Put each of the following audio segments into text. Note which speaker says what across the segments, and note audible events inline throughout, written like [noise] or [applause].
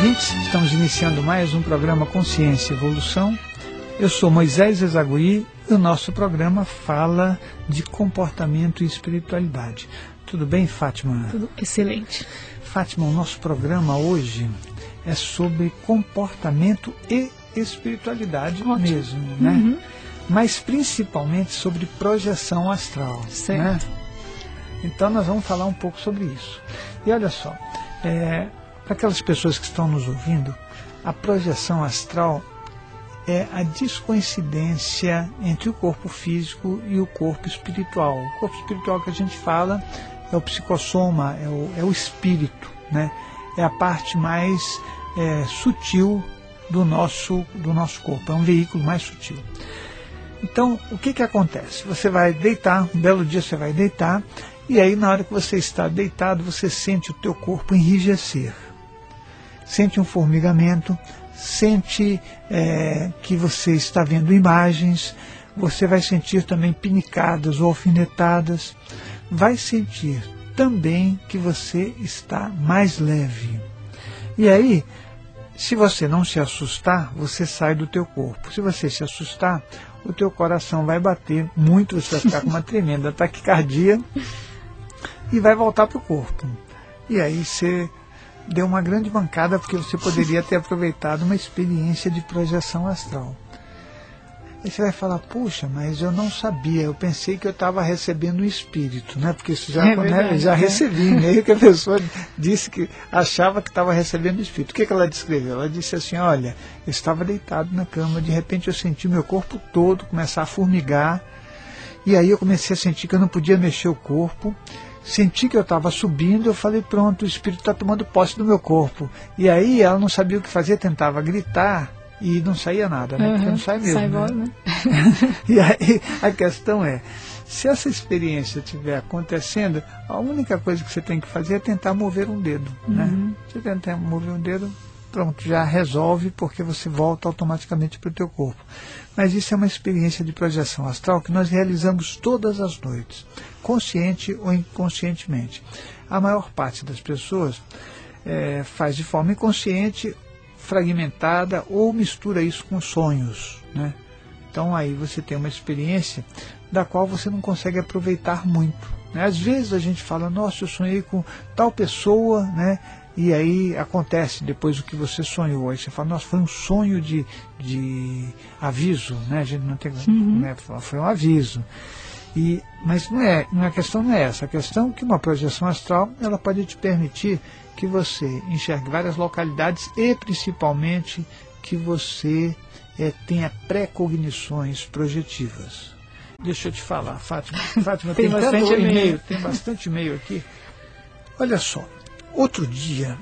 Speaker 1: ouvintes, estamos iniciando mais um programa Consciência e Evolução. Eu sou Moisés Ezagui e o nosso programa fala de comportamento e espiritualidade. Tudo bem, Fátima?
Speaker 2: Tudo excelente.
Speaker 1: Fátima, o nosso programa hoje é sobre comportamento e espiritualidade Ótimo. mesmo, né? Uhum. Mas principalmente sobre projeção astral. Certo. Né? Então nós vamos falar um pouco sobre isso. E olha só, é, para aquelas pessoas que estão nos ouvindo, a projeção astral é a descoincidência entre o corpo físico e o corpo espiritual. O corpo espiritual que a gente fala é o psicossoma, é o, é o espírito, né? é a parte mais é, sutil do nosso, do nosso corpo, é um veículo mais sutil. Então, o que, que acontece? Você vai deitar, um belo dia você vai deitar, e aí na hora que você está deitado, você sente o teu corpo enrijecer sente um formigamento, sente é, que você está vendo imagens, você vai sentir também pinicadas ou alfinetadas, vai sentir também que você está mais leve. E aí, se você não se assustar, você sai do teu corpo. Se você se assustar, o teu coração vai bater muito, você vai ficar com uma [laughs] tremenda taquicardia e vai voltar para o corpo. E aí você deu uma grande bancada porque você poderia ter aproveitado uma experiência de projeção astral. Aí você vai falar, puxa, mas eu não sabia, eu pensei que eu estava recebendo um espírito, né? Porque isso já, é né, já é. recebi, meio que a pessoa disse que achava que estava recebendo um espírito. O que, que ela descreveu? Ela disse assim, olha, eu estava deitado na cama, de repente eu senti meu corpo todo começar a formigar, e aí eu comecei a sentir que eu não podia mexer o corpo, senti que eu estava subindo, eu falei, pronto, o espírito está tomando posse do meu corpo. E aí ela não sabia o que fazer, tentava gritar e não saía nada, né? Uhum, Porque não sai mesmo. Sai né? né? [laughs] e aí a questão é, se essa experiência estiver acontecendo, a única coisa que você tem que fazer é tentar mover um dedo. Né? Uhum. Né? Você tentar mover um dedo, pronto, já resolve porque você volta automaticamente para o teu corpo. Mas isso é uma experiência de projeção astral que nós realizamos todas as noites, consciente ou inconscientemente. A maior parte das pessoas é, faz de forma inconsciente, fragmentada ou mistura isso com sonhos. Né? Então aí você tem uma experiência da qual você não consegue aproveitar muito. Né? Às vezes a gente fala, nossa, eu sonhei com tal pessoa, né? E aí acontece depois o que você sonhou. Aí você fala, nossa, foi um sonho de, de aviso, né? A gente não tem. Uhum. Né? Foi um aviso. E, mas não é, não é, a questão não é essa. A questão é que uma projeção astral ela pode te permitir que você enxergue várias localidades e principalmente que você é, tenha pré-cognições projetivas. Deixa eu te falar, Fátima. [laughs] Fátima tem, tem bastante e-mail, tem bastante e-mail aqui. Olha só, Outro dia,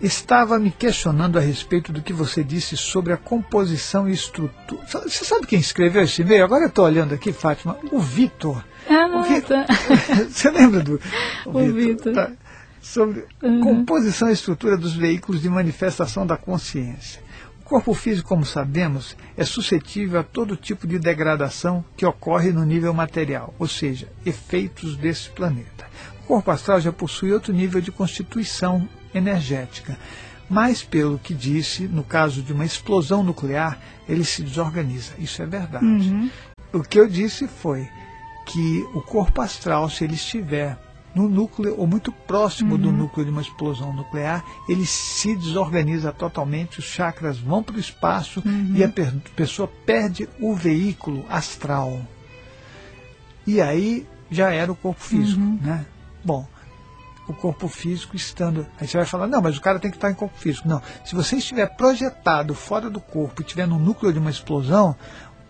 Speaker 1: estava me questionando a respeito do que você disse sobre a composição e estrutura. Você sabe quem escreveu esse e-mail? Agora eu estou olhando aqui, Fátima, o Vitor.
Speaker 2: Ah, não, Vitor. [laughs]
Speaker 1: você lembra do [laughs]
Speaker 2: o Vitor? Tá?
Speaker 1: Sobre uhum. composição e estrutura dos veículos de manifestação da consciência. O corpo físico, como sabemos, é suscetível a todo tipo de degradação que ocorre no nível material, ou seja, efeitos desse planeta. O corpo astral já possui outro nível de constituição energética, mas, pelo que disse, no caso de uma explosão nuclear, ele se desorganiza. Isso é verdade. Uhum. O que eu disse foi que o corpo astral, se ele estiver no núcleo ou muito próximo uhum. do núcleo de uma explosão nuclear, ele se desorganiza totalmente, os chakras vão para o espaço uhum. e a pessoa perde o veículo astral. E aí já era o corpo físico, uhum. né? Bom, o corpo físico estando. Aí você vai falar, não, mas o cara tem que estar em corpo físico. Não. Se você estiver projetado fora do corpo e estiver no núcleo de uma explosão,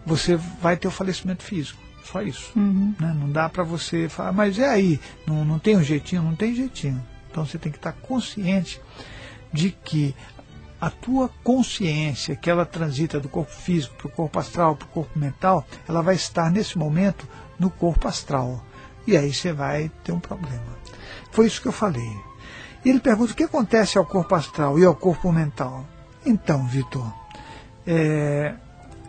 Speaker 1: você vai ter o falecimento físico. Só isso. Uhum. Né? Não dá para você falar, mas é aí, não, não tem um jeitinho? Não tem jeitinho. Então você tem que estar consciente de que a tua consciência, que ela transita do corpo físico para o corpo astral, para o corpo mental, ela vai estar nesse momento no corpo astral. E aí você vai ter um problema. Foi isso que eu falei. E ele pergunta o que acontece ao corpo astral e ao corpo mental. Então, Vitor, é,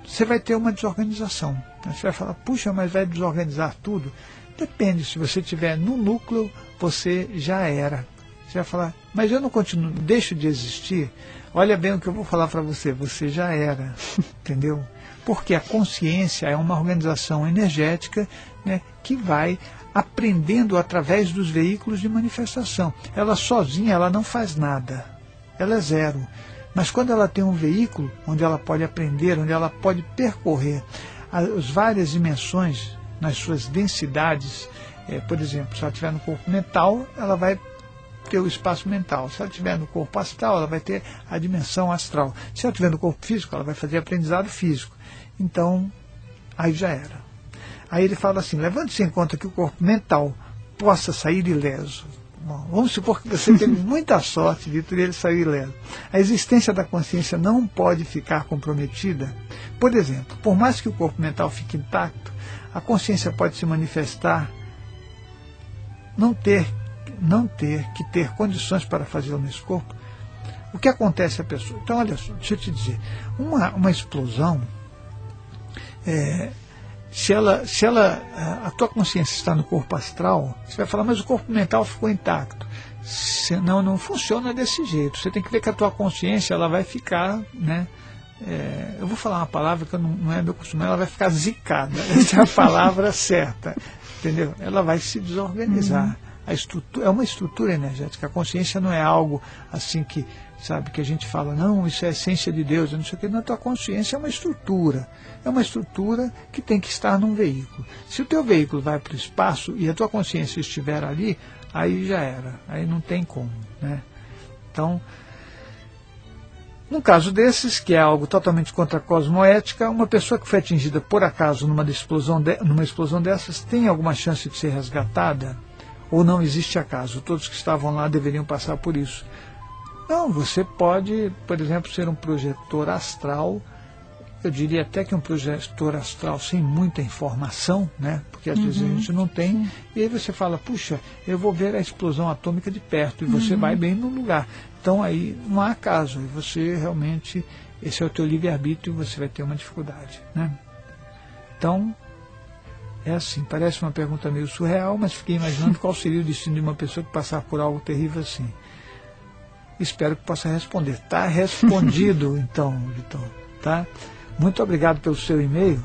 Speaker 1: você vai ter uma desorganização. Você vai falar, puxa, mas vai desorganizar tudo? Depende, se você estiver no núcleo, você já era. Você vai falar, mas eu não continuo, deixo de existir. Olha bem o que eu vou falar para você, você já era, [laughs] entendeu? Porque a consciência é uma organização energética né, que vai aprendendo através dos veículos de manifestação. Ela sozinha ela não faz nada, ela é zero. Mas quando ela tem um veículo onde ela pode aprender, onde ela pode percorrer as várias dimensões nas suas densidades, é, por exemplo, se ela estiver no corpo mental, ela vai ter o espaço mental. Se ela estiver no corpo astral, ela vai ter a dimensão astral. Se ela estiver no corpo físico, ela vai fazer aprendizado físico. Então, aí já era. Aí ele fala assim: levando-se em conta que o corpo mental possa sair ileso. Bom, vamos supor que você teve [laughs] muita sorte, Vitor, e ele saiu ileso. A existência da consciência não pode ficar comprometida. Por exemplo, por mais que o corpo mental fique intacto, a consciência pode se manifestar, não ter, não ter que ter condições para fazê-lo nesse corpo. O que acontece à pessoa? Então, olha só, deixa eu te dizer, uma, uma explosão é, se ela, se ela, a tua consciência está no corpo astral, você vai falar, mas o corpo mental ficou intacto. Se, não, não funciona desse jeito. Você tem que ver que a tua consciência ela vai ficar, né? É, eu vou falar uma palavra que não, não é meu costume, ela vai ficar zicada. [laughs] Essa é a palavra certa, entendeu? Ela vai se desorganizar. Uhum. A estrutura, é uma estrutura energética. A consciência não é algo assim que, sabe, que a gente fala, não, isso é a essência de Deus, não sei o que. Na tua consciência é uma estrutura é uma estrutura que tem que estar num veículo. Se o teu veículo vai para o espaço e a tua consciência estiver ali, aí já era, aí não tem como. Né? Então, num caso desses, que é algo totalmente contra a cosmoética, uma pessoa que foi atingida por acaso numa explosão, de, numa explosão dessas tem alguma chance de ser resgatada? Ou não existe acaso? Todos que estavam lá deveriam passar por isso. Não, você pode, por exemplo, ser um projetor astral eu diria até que um projetor astral sem muita informação, né? porque às uhum, vezes a gente não tem, e aí você fala, puxa, eu vou ver a explosão atômica de perto, e você uhum. vai bem no lugar. Então aí não há caso, e você realmente, esse é o teu livre-arbítrio, e você vai ter uma dificuldade. Né? Então, é assim, parece uma pergunta meio surreal, mas fiquei imaginando qual seria o destino de uma pessoa que passar por algo terrível assim. Espero que possa responder. Está respondido, [laughs] então, Vitor. Tá? Muito obrigado pelo seu e-mail.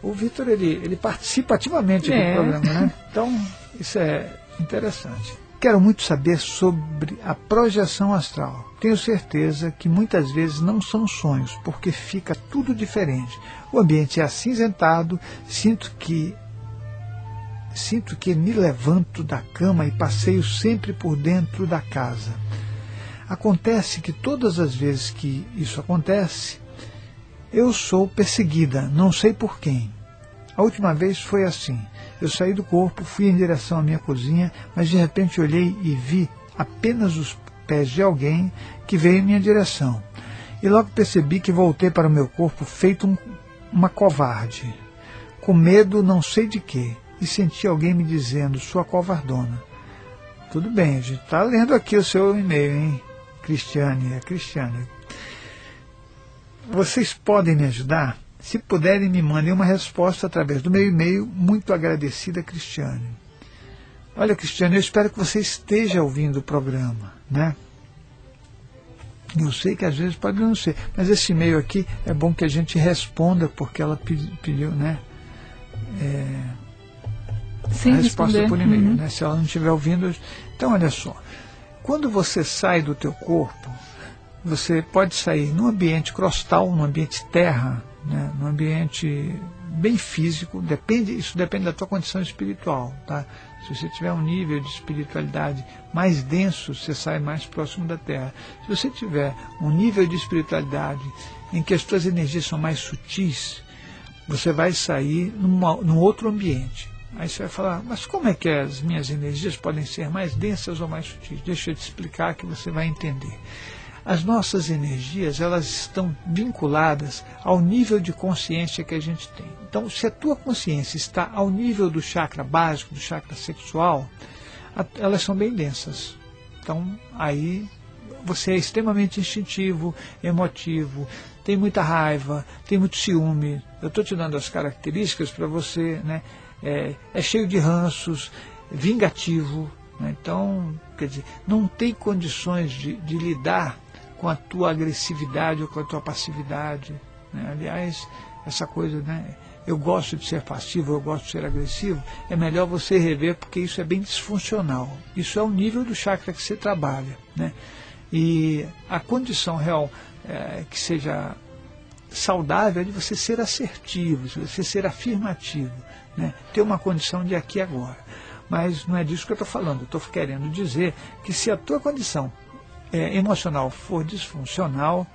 Speaker 1: O Vitor, ele, ele participa ativamente é. do programa, né? [laughs] Então, isso é interessante. Quero muito saber sobre a projeção astral. Tenho certeza que muitas vezes não são sonhos, porque fica tudo diferente. O ambiente é acinzentado, sinto que sinto que me levanto da cama e passeio sempre por dentro da casa. Acontece que todas as vezes que isso acontece, eu sou perseguida, não sei por quem. A última vez foi assim. Eu saí do corpo, fui em direção à minha cozinha, mas de repente olhei e vi apenas os pés de alguém que veio em minha direção. E logo percebi que voltei para o meu corpo feito um, uma covarde, com medo não sei de quê, e senti alguém me dizendo, sua covardona. Tudo bem, a gente está lendo aqui o seu e-mail, hein? Cristiane, é Cristiane. Vocês podem me ajudar? Se puderem, me mandem uma resposta através do meu e-mail. Muito agradecida, Cristiane. Olha, Cristiane, eu espero que você esteja ouvindo o programa, né? Eu sei que às vezes pode não ser, mas esse e-mail aqui é bom que a gente responda, porque ela pediu, né? É,
Speaker 2: Sem
Speaker 1: a resposta
Speaker 2: responder.
Speaker 1: por e-mail,
Speaker 2: uhum.
Speaker 1: né? Se ela não estiver ouvindo. Então, olha só. Quando você sai do teu corpo, você pode sair num ambiente crostal, num ambiente terra, né, num ambiente bem físico, depende, isso depende da tua condição espiritual. Tá? Se você tiver um nível de espiritualidade mais denso, você sai mais próximo da Terra. Se você tiver um nível de espiritualidade em que as tuas energias são mais sutis, você vai sair numa, num outro ambiente. Aí você vai falar, mas como é que as minhas energias podem ser mais densas ou mais sutis? Deixa eu te explicar que você vai entender. As nossas energias, elas estão vinculadas ao nível de consciência que a gente tem. Então, se a tua consciência está ao nível do chakra básico, do chakra sexual, elas são bem densas. Então, aí você é extremamente instintivo, emotivo, tem muita raiva, tem muito ciúme. Eu estou te dando as características para você, né? É, é cheio de ranços, vingativo, Né? Então, quer dizer, não tem condições de, de lidar com a tua agressividade ou com a tua passividade. Né? Aliás, essa coisa, né? Eu gosto de ser passivo, eu gosto de ser agressivo, é melhor você rever porque isso é bem disfuncional. Isso é o nível do chakra que você trabalha. Né? E a condição real é, que seja saudável é de você ser assertivo, de você ser afirmativo, né? ter uma condição de aqui e agora. Mas não é disso que eu estou falando. Estou querendo dizer que se a tua condição é, emocional for disfuncional,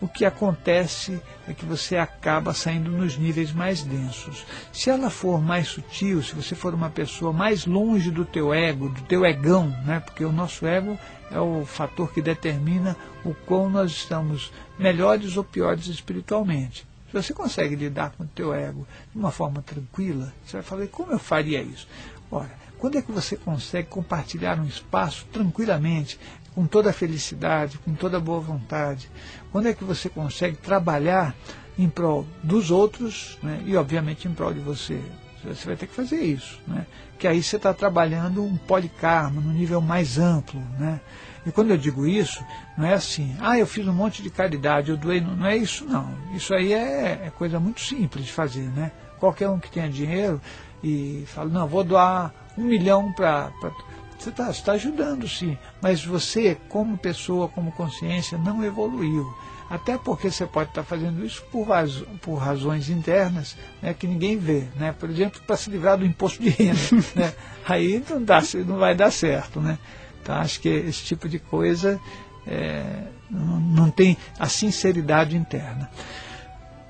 Speaker 1: o que acontece é que você acaba saindo nos níveis mais densos. Se ela for mais sutil, se você for uma pessoa mais longe do teu ego, do teu egão, né? porque o nosso ego é o fator que determina o quão nós estamos melhores ou piores espiritualmente. Se você consegue lidar com o teu ego de uma forma tranquila, você vai falar, como eu faria isso? Ora, quando é que você consegue compartilhar um espaço tranquilamente, com toda a felicidade, com toda a boa vontade? Quando é que você consegue trabalhar em prol dos outros né, e, obviamente, em prol de você? Você vai ter que fazer isso, né? que aí você está trabalhando um policarmo no nível mais amplo. Né? E quando eu digo isso, não é assim, ah, eu fiz um monte de caridade, eu doei, não, não é isso não. Isso aí é, é, coisa muito simples de fazer. Né? Qualquer um que tenha dinheiro e fala, não, vou doar um milhão para você está tá ajudando, sim, mas você, como pessoa, como consciência, não evoluiu. Até porque você pode estar tá fazendo isso por, por razões internas né, que ninguém vê. Né? Por exemplo, para se livrar do imposto de renda. [laughs] né? Aí não, dá, não vai dar certo. Né? Então, acho que esse tipo de coisa é, não, não tem a sinceridade interna.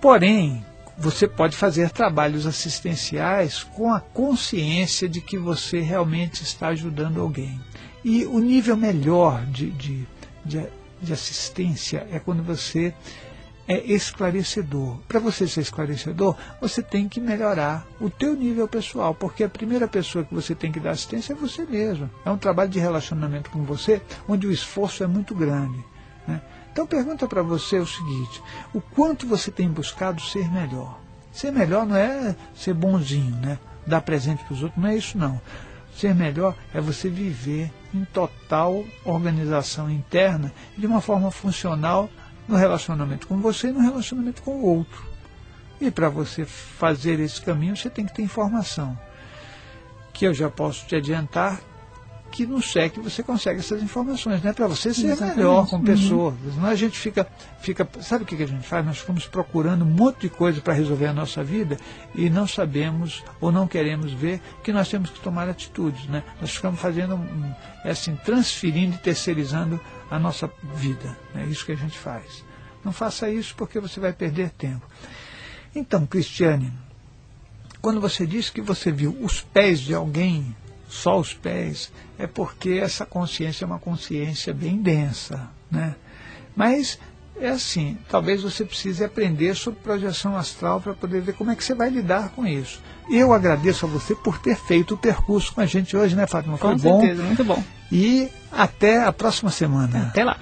Speaker 1: Porém, você pode fazer trabalhos assistenciais com a consciência de que você realmente está ajudando alguém. E o nível melhor de, de, de, de assistência é quando você é esclarecedor. Para você ser esclarecedor, você tem que melhorar o teu nível pessoal, porque a primeira pessoa que você tem que dar assistência é você mesmo. É um trabalho de relacionamento com você, onde o esforço é muito grande. Então pergunta para você o seguinte, o quanto você tem buscado ser melhor? Ser melhor não é ser bonzinho, né? Dar presente para os outros, não é isso não. Ser melhor é você viver em total organização interna de uma forma funcional no relacionamento com você e no relacionamento com o outro. E para você fazer esse caminho, você tem que ter informação. Que eu já posso te adiantar que no SEC você consegue essas informações, né? Para você ser Exatamente. melhor como pessoa. Uhum. Senão a gente fica, fica. Sabe o que, a gente faz? Nós ficamos procurando um monte de coisa para resolver a nossa vida e não sabemos ou não queremos ver que nós temos que tomar atitudes, né? Nós ficamos fazendo, um, é assim, transferindo e terceirizando a nossa vida. É né? isso que a gente faz. Não faça isso porque você vai perder tempo. Então, Cristiane, quando você disse que você viu os pés de alguém só os pés, é porque essa consciência é uma consciência bem densa. Né? Mas é assim, talvez você precise aprender sobre projeção astral para poder ver como é que você vai lidar com isso. Eu agradeço a você por ter feito o percurso com a gente hoje, né, Fátima?
Speaker 2: Foi com certeza, bom. muito bom.
Speaker 1: E até a próxima semana.
Speaker 2: Até lá.